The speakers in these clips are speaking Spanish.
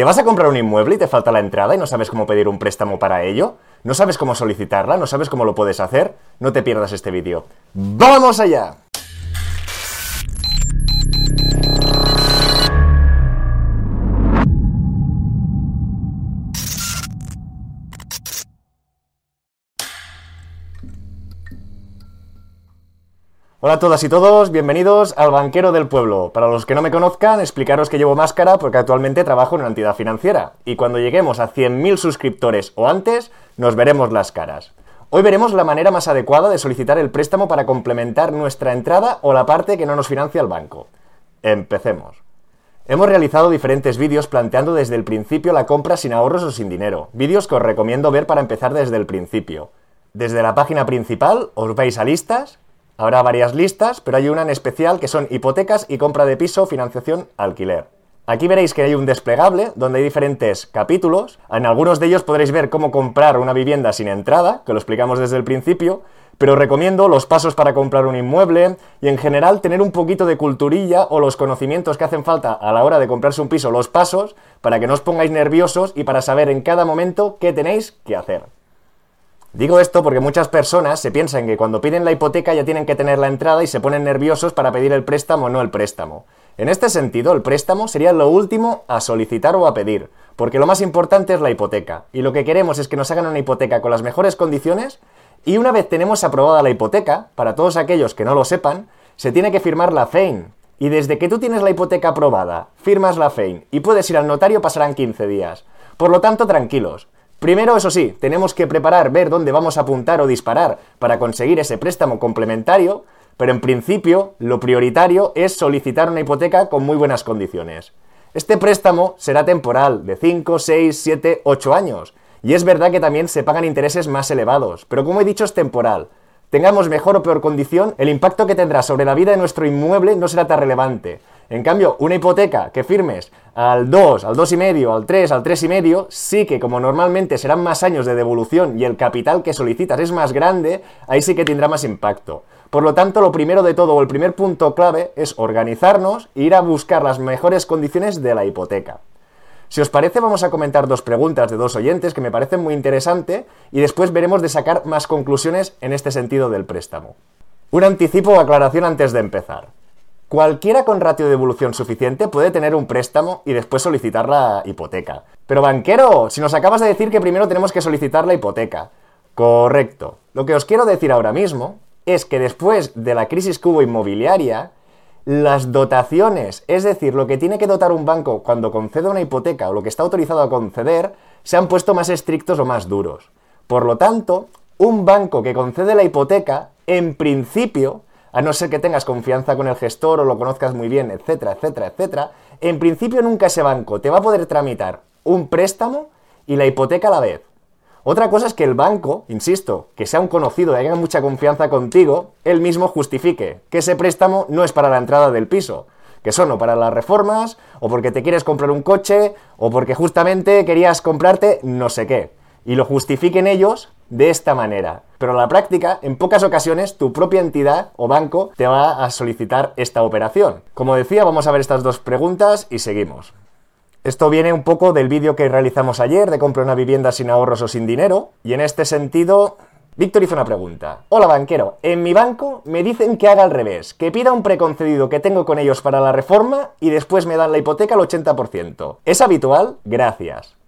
¿Te vas a comprar un inmueble y te falta la entrada y no sabes cómo pedir un préstamo para ello? ¿No sabes cómo solicitarla? ¿No sabes cómo lo puedes hacer? No te pierdas este vídeo. ¡Vamos allá! Hola a todas y todos, bienvenidos al Banquero del Pueblo. Para los que no me conozcan, explicaros que llevo máscara porque actualmente trabajo en una entidad financiera y cuando lleguemos a 100.000 suscriptores o antes, nos veremos las caras. Hoy veremos la manera más adecuada de solicitar el préstamo para complementar nuestra entrada o la parte que no nos financia el banco. Empecemos. Hemos realizado diferentes vídeos planteando desde el principio la compra sin ahorros o sin dinero, vídeos que os recomiendo ver para empezar desde el principio. Desde la página principal os vais a listas Habrá varias listas, pero hay una en especial que son hipotecas y compra de piso, financiación, alquiler. Aquí veréis que hay un desplegable donde hay diferentes capítulos. En algunos de ellos podréis ver cómo comprar una vivienda sin entrada, que lo explicamos desde el principio, pero recomiendo los pasos para comprar un inmueble y en general tener un poquito de culturilla o los conocimientos que hacen falta a la hora de comprarse un piso, los pasos, para que no os pongáis nerviosos y para saber en cada momento qué tenéis que hacer. Digo esto porque muchas personas se piensan que cuando piden la hipoteca ya tienen que tener la entrada y se ponen nerviosos para pedir el préstamo o no el préstamo. En este sentido, el préstamo sería lo último a solicitar o a pedir, porque lo más importante es la hipoteca, y lo que queremos es que nos hagan una hipoteca con las mejores condiciones, y una vez tenemos aprobada la hipoteca, para todos aquellos que no lo sepan, se tiene que firmar la FEIN, y desde que tú tienes la hipoteca aprobada, firmas la FEIN y puedes ir al notario pasarán 15 días. Por lo tanto, tranquilos, Primero, eso sí, tenemos que preparar, ver dónde vamos a apuntar o disparar para conseguir ese préstamo complementario, pero en principio lo prioritario es solicitar una hipoteca con muy buenas condiciones. Este préstamo será temporal, de 5, 6, 7, 8 años, y es verdad que también se pagan intereses más elevados, pero como he dicho es temporal. Tengamos mejor o peor condición, el impacto que tendrá sobre la vida de nuestro inmueble no será tan relevante, en cambio, una hipoteca que firmes al 2, al 2,5, al 3, al 3,5, sí que como normalmente serán más años de devolución y el capital que solicitas es más grande, ahí sí que tendrá más impacto. Por lo tanto, lo primero de todo, o el primer punto clave, es organizarnos e ir a buscar las mejores condiciones de la hipoteca. Si os parece, vamos a comentar dos preguntas de dos oyentes que me parecen muy interesantes y después veremos de sacar más conclusiones en este sentido del préstamo. Un anticipo o aclaración antes de empezar. Cualquiera con ratio de evolución suficiente puede tener un préstamo y después solicitar la hipoteca. Pero banquero, si nos acabas de decir que primero tenemos que solicitar la hipoteca. Correcto. Lo que os quiero decir ahora mismo es que después de la crisis cubo inmobiliaria, las dotaciones, es decir, lo que tiene que dotar un banco cuando concede una hipoteca o lo que está autorizado a conceder, se han puesto más estrictos o más duros. Por lo tanto, un banco que concede la hipoteca, en principio, a no ser que tengas confianza con el gestor o lo conozcas muy bien, etcétera, etcétera, etcétera, en principio nunca ese banco te va a poder tramitar un préstamo y la hipoteca a la vez. Otra cosa es que el banco, insisto, que sea un conocido y haya mucha confianza contigo, él mismo justifique que ese préstamo no es para la entrada del piso, que son o para las reformas, o porque te quieres comprar un coche, o porque justamente querías comprarte no sé qué y lo justifiquen ellos de esta manera. Pero en la práctica, en pocas ocasiones, tu propia entidad o banco te va a solicitar esta operación. Como decía, vamos a ver estas dos preguntas y seguimos. Esto viene un poco del vídeo que realizamos ayer de comprar una vivienda sin ahorros o sin dinero. Y en este sentido, Víctor hizo una pregunta. Hola banquero, en mi banco me dicen que haga al revés, que pida un preconcedido que tengo con ellos para la reforma y después me dan la hipoteca al 80%. ¿Es habitual? Gracias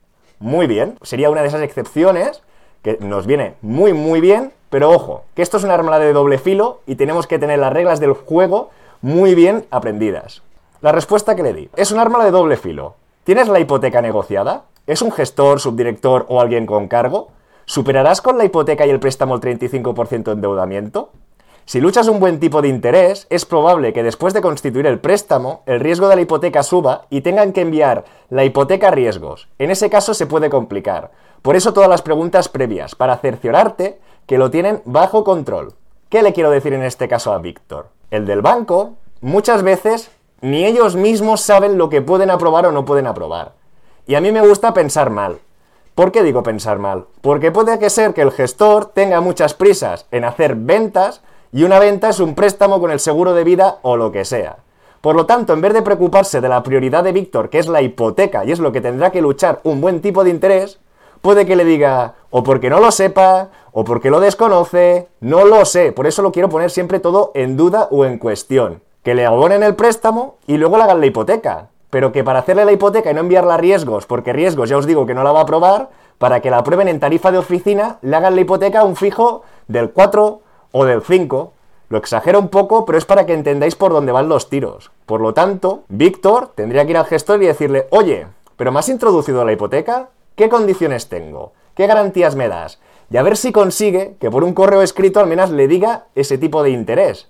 muy bien. Sería una de esas excepciones que nos viene muy, muy bien, pero ojo, que esto es una arma de doble filo y tenemos que tener las reglas del juego muy bien aprendidas. La respuesta que le di es un arma de doble filo. ¿Tienes la hipoteca negociada? ¿Es un gestor, subdirector o alguien con cargo? ¿Superarás con la hipoteca y el préstamo el 35% de endeudamiento? Si luchas un buen tipo de interés, es probable que después de constituir el préstamo, el riesgo de la hipoteca suba y tengan que enviar la hipoteca a riesgos. En ese caso se puede complicar. Por eso todas las preguntas previas, para cerciorarte que lo tienen bajo control. ¿Qué le quiero decir en este caso a Víctor? El del banco, muchas veces ni ellos mismos saben lo que pueden aprobar o no pueden aprobar. Y a mí me gusta pensar mal. ¿Por qué digo pensar mal? Porque puede que ser que el gestor tenga muchas prisas en hacer ventas y una venta es un préstamo con el seguro de vida o lo que sea. Por lo tanto, en vez de preocuparse de la prioridad de Víctor, que es la hipoteca y es lo que tendrá que luchar un buen tipo de interés, puede que le diga, o porque no lo sepa, o porque lo desconoce, no lo sé. Por eso lo quiero poner siempre todo en duda o en cuestión. Que le abonen el préstamo y luego le hagan la hipoteca. Pero que para hacerle la hipoteca y no enviarla a riesgos, porque riesgos ya os digo que no la va a aprobar, para que la aprueben en tarifa de oficina, le hagan la hipoteca a un fijo del 4 o del 5. Lo exagero un poco, pero es para que entendáis por dónde van los tiros. Por lo tanto, Víctor tendría que ir al gestor y decirle, oye, ¿pero me has introducido la hipoteca? ¿Qué condiciones tengo? ¿Qué garantías me das? Y a ver si consigue que por un correo escrito al menos le diga ese tipo de interés.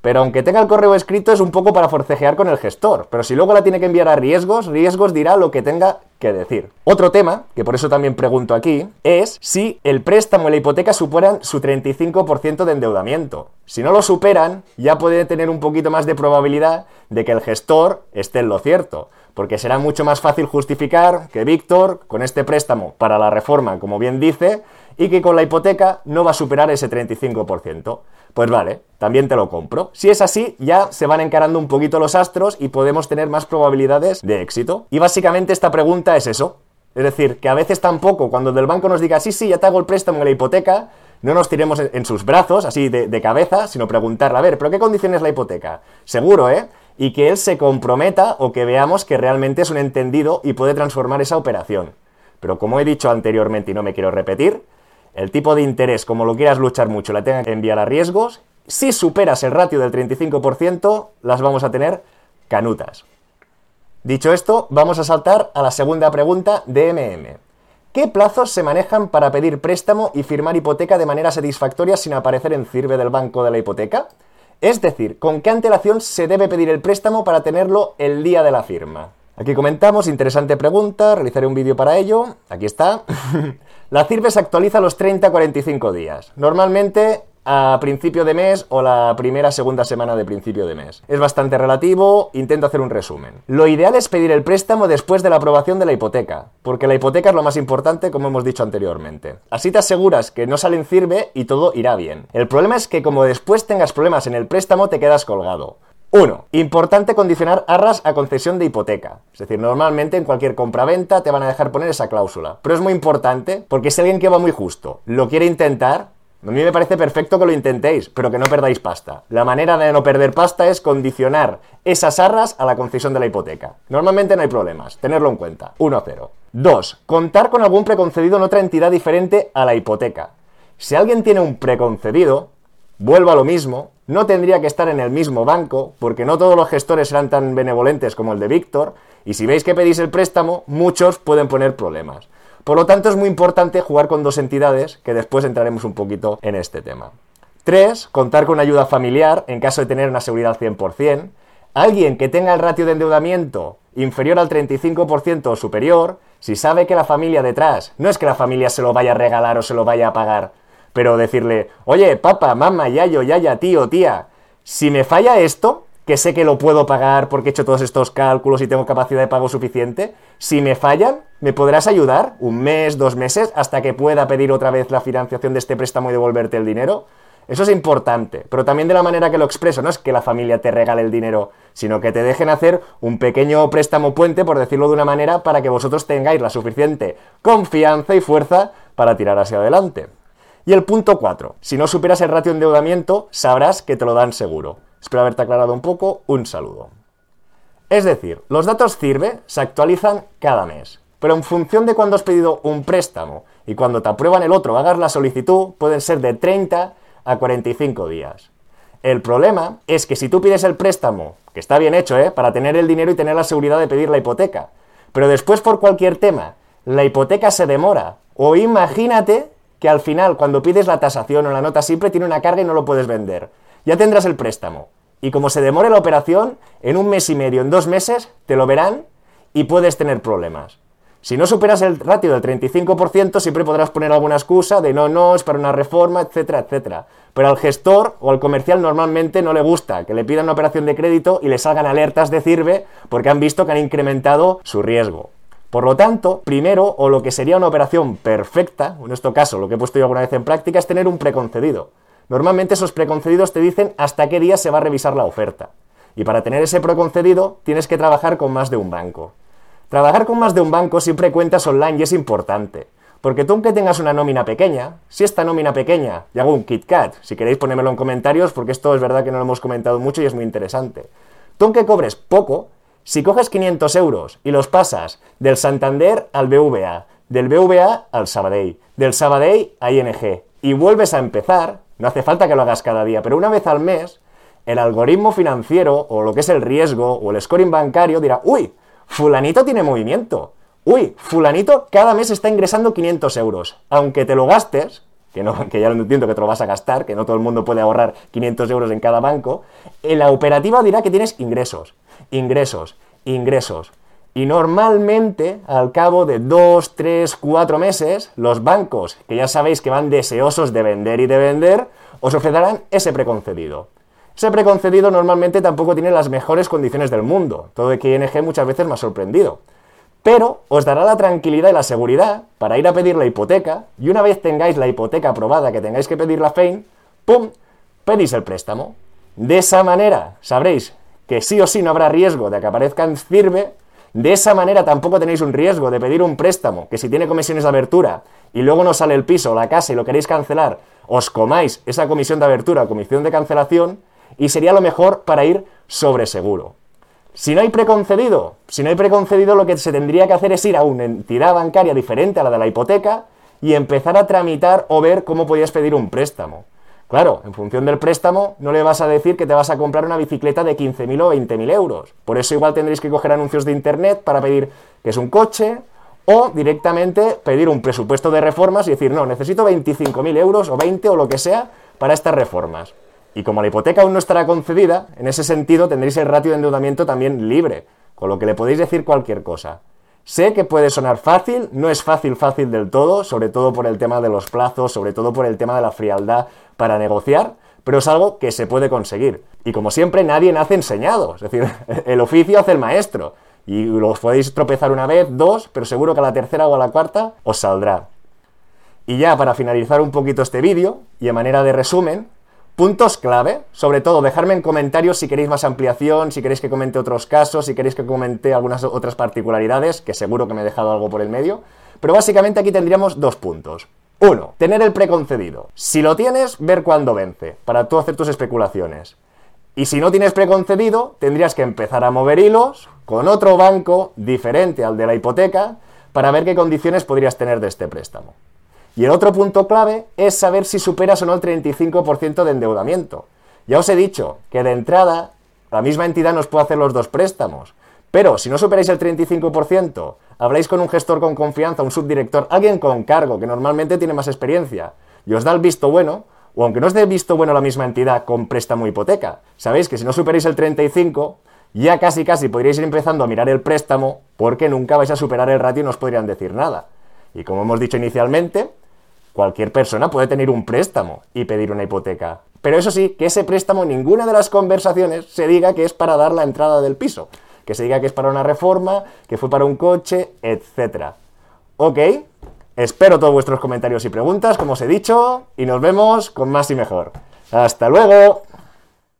Pero aunque tenga el correo escrito es un poco para forcejear con el gestor. Pero si luego la tiene que enviar a riesgos, riesgos dirá lo que tenga que decir. Otro tema, que por eso también pregunto aquí, es si el préstamo y la hipoteca superan su 35% de endeudamiento. Si no lo superan, ya puede tener un poquito más de probabilidad de que el gestor esté en lo cierto. Porque será mucho más fácil justificar que Víctor, con este préstamo para la reforma, como bien dice, y que con la hipoteca no va a superar ese 35%. Pues vale, también te lo compro. Si es así, ya se van encarando un poquito los astros y podemos tener más probabilidades de éxito. Y básicamente esta pregunta es eso. Es decir, que a veces tampoco, cuando el del banco nos diga, sí, sí, ya te hago el préstamo en la hipoteca, no nos tiremos en sus brazos, así de, cabeza, sino preguntarle, a ver, ¿pero qué condiciones es la hipoteca? Seguro, ¿eh? Y que él se comprometa o que veamos que realmente es un entendido y puede transformar esa operación. Pero como he dicho anteriormente y no me quiero repetir, el tipo de interés, como lo quieras luchar mucho, la tenga que enviar a riesgos. Si superas el ratio del 35%, las vamos a tener canutas. Dicho esto, vamos a saltar a la segunda pregunta de MM. ¿Qué plazos se manejan para pedir préstamo y firmar hipoteca de manera satisfactoria sin aparecer en CIRBE del banco de la hipoteca? Es decir, ¿con qué antelación se debe pedir el préstamo para tenerlo el día de la firma? Aquí comentamos, interesante pregunta, realizaré un vídeo para ello. Aquí está. la CIRBE se actualiza los 30-45 días. Normalmente a principio de mes o la primera segunda semana de principio de mes. Es bastante relativo, intento hacer un resumen. Lo ideal es pedir el préstamo después de la aprobación de la hipoteca, porque la hipoteca es lo más importante como hemos dicho anteriormente. Así te aseguras que no salen CIRBE y todo irá bien. El problema es que como después tengas problemas en el préstamo te quedas colgado. 1. Importante condicionar arras a concesión de hipoteca. Es decir, normalmente en cualquier compraventa te van a dejar poner esa cláusula. Pero es muy importante porque si alguien que va muy justo lo quiere intentar, a mí me parece perfecto que lo intentéis, pero que no perdáis pasta. La manera de no perder pasta es condicionar esas arras a la concesión de la hipoteca. Normalmente no hay problemas, tenerlo en cuenta. 1-0. 2. Contar con algún preconcedido en otra entidad diferente a la hipoteca. Si alguien tiene un preconcedido, vuelvo a lo mismo, no tendría que estar en el mismo banco, porque no todos los gestores serán tan benevolentes como el de Víctor, y si veis que pedís el préstamo, muchos pueden poner problemas. Por lo tanto, es muy importante jugar con dos entidades, que después entraremos un poquito en este tema. 3. Contar con ayuda familiar en caso de tener una seguridad al 100%. Alguien que tenga el ratio de endeudamiento inferior al 35% o superior, si sabe que la familia detrás, no es que la familia se lo vaya a regalar o se lo vaya a pagar, pero decirle, oye, papá, mamá, yayo, yaya, tío, tía, si me falla esto, que sé que lo puedo pagar porque he hecho todos estos cálculos y tengo capacidad de pago suficiente, si me fallan, ¿me podrás ayudar un mes, dos meses, hasta que pueda pedir otra vez la financiación de este préstamo y devolverte el dinero? Eso es importante, pero también de la manera que lo expreso, no es que la familia te regale el dinero, sino que te dejen hacer un pequeño préstamo puente, por decirlo de una manera, para que vosotros tengáis la suficiente confianza y fuerza para tirar hacia adelante. Y el punto 4. Si no superas el ratio de endeudamiento, sabrás que te lo dan seguro. Espero haberte aclarado un poco. Un saludo. Es decir, los datos CIRBE se actualizan cada mes. Pero en función de cuando has pedido un préstamo y cuando te aprueban el otro hagas la solicitud, pueden ser de 30 a 45 días. El problema es que si tú pides el préstamo, que está bien hecho, ¿eh? Para tener el dinero y tener la seguridad de pedir la hipoteca, pero después por cualquier tema, la hipoteca se demora, o imagínate que al final, cuando pides la tasación o la nota, siempre tiene una carga y no lo puedes vender. Ya tendrás el préstamo. Y como se demore la operación, en un mes y medio, en dos meses, te lo verán y puedes tener problemas. Si no superas el ratio del 35%, siempre podrás poner alguna excusa de no, no, es para una reforma, etcétera, etcétera. Pero al gestor o al comercial normalmente no le gusta que le pidan una operación de crédito y le salgan alertas de CIRBE porque han visto que han incrementado su riesgo. Por lo tanto, primero, o lo que sería una operación perfecta, en este caso lo que he puesto yo alguna vez en práctica, es tener un preconcedido. Normalmente esos preconcedidos te dicen hasta qué día se va a revisar la oferta. Y para tener ese preconcedido tienes que trabajar con más de un banco. Trabajar con más de un banco siempre cuentas online y es importante. Porque tú aunque tengas una nómina pequeña, si esta nómina pequeña, y hago un KitKat, si queréis ponérmelo en comentarios, porque esto es verdad que no lo hemos comentado mucho y es muy interesante. Tú aunque cobres poco, si coges 500 euros y los pasas del Santander al BVA, del BVA al Sabadell, del Sabadell a ING, y vuelves a empezar, no hace falta que lo hagas cada día, pero una vez al mes, el algoritmo financiero, o lo que es el riesgo, o el scoring bancario, dirá, uy, fulanito tiene movimiento uy, fulanito cada mes está ingresando 500 euros. Aunque te lo gastes, que, no, ya lo entiendo que te lo vas a gastar, que no todo el mundo puede ahorrar 500 euros en cada banco, en la operativa dirá que tienes ingresos, ingresos, ingresos. Y normalmente, al cabo de 2, 3, 4 meses, los bancos, que ya sabéis que van deseosos de vender y de vender, os ofrecerán ese preconcedido. Ese preconcedido normalmente tampoco tiene las mejores condiciones del mundo, todo de que ING muchas veces me ha sorprendido pero os dará la tranquilidad y la seguridad para ir a pedir la hipoteca y una vez tengáis la hipoteca aprobada que tengáis que pedir la FEIN, ¡pum! pedís el préstamo. De esa manera sabréis que sí o sí no habrá riesgo de que aparezca en CIRBE, de esa manera tampoco tenéis un riesgo de pedir un préstamo que si tiene comisiones de abertura y luego no sale el piso o la casa y lo queréis cancelar, os comáis esa comisión de abertura o comisión de cancelación y sería lo mejor para ir sobre seguro. Si no hay preconcedido, si no hay preconcedido, lo que se tendría que hacer es ir a una entidad bancaria diferente a la de la hipoteca y empezar a tramitar o ver cómo podías pedir un préstamo. Claro, en función del préstamo, no le vas a decir que te vas a comprar una bicicleta de 15.000 o 20.000 euros. Por eso igual tendréis que coger anuncios de internet para pedir que es un coche o directamente pedir un presupuesto de reformas y decir, no, necesito 25.000 euros o 20 o lo que sea para estas reformas. Y como la hipoteca aún no estará concedida, en ese sentido tendréis el ratio de endeudamiento también libre, con lo que le podéis decir cualquier cosa. Sé que puede sonar fácil, no es fácil fácil del todo, sobre todo por el tema de los plazos, sobre todo por el tema de la frialdad para negociar, pero es algo que se puede conseguir. Y como siempre, nadie nace enseñado, es decir, el oficio hace el maestro. Y los podéis tropezar una vez, dos, pero seguro que a la tercera o a la cuarta os saldrá. Y ya para finalizar un poquito este vídeo, y a manera de resumen, Puntos clave, sobre todo dejarme en comentarios si queréis más ampliación, si queréis que comente otros casos, si queréis que comente algunas otras particularidades, que seguro que me he dejado algo por el medio. Pero básicamente aquí tendríamos dos puntos. Uno, tener el preconcedido. Si lo tienes, ver cuándo vence, para tú hacer tus especulaciones. Y si no tienes preconcedido, tendrías que empezar a mover hilos con otro banco diferente al de la hipoteca para ver qué condiciones podrías tener de este préstamo. Y el otro punto clave es saber si superas o no el 35% de endeudamiento. Ya os he dicho que de entrada la misma entidad nos puede hacer los dos préstamos. Pero si no superáis el 35%, habláis con un gestor con confianza, un subdirector, alguien con cargo, que normalmente tiene más experiencia, y os da el visto bueno, o aunque no os dé visto bueno la misma entidad con préstamo hipoteca, sabéis que si no superáis el 35%, ya casi casi podríais ir empezando a mirar el préstamo, porque nunca vais a superar el ratio y no os podrían decir nada. Y como hemos dicho inicialmente, Cualquier persona puede tener un préstamo y pedir una hipoteca. Pero eso sí, que ese préstamo ninguna de las conversaciones se diga que es para dar la entrada del piso. Que se diga que es para una reforma, que fue para un coche, etc. Ok, espero todos vuestros comentarios y preguntas, como os he dicho, y nos vemos con más y mejor. ¡Hasta luego!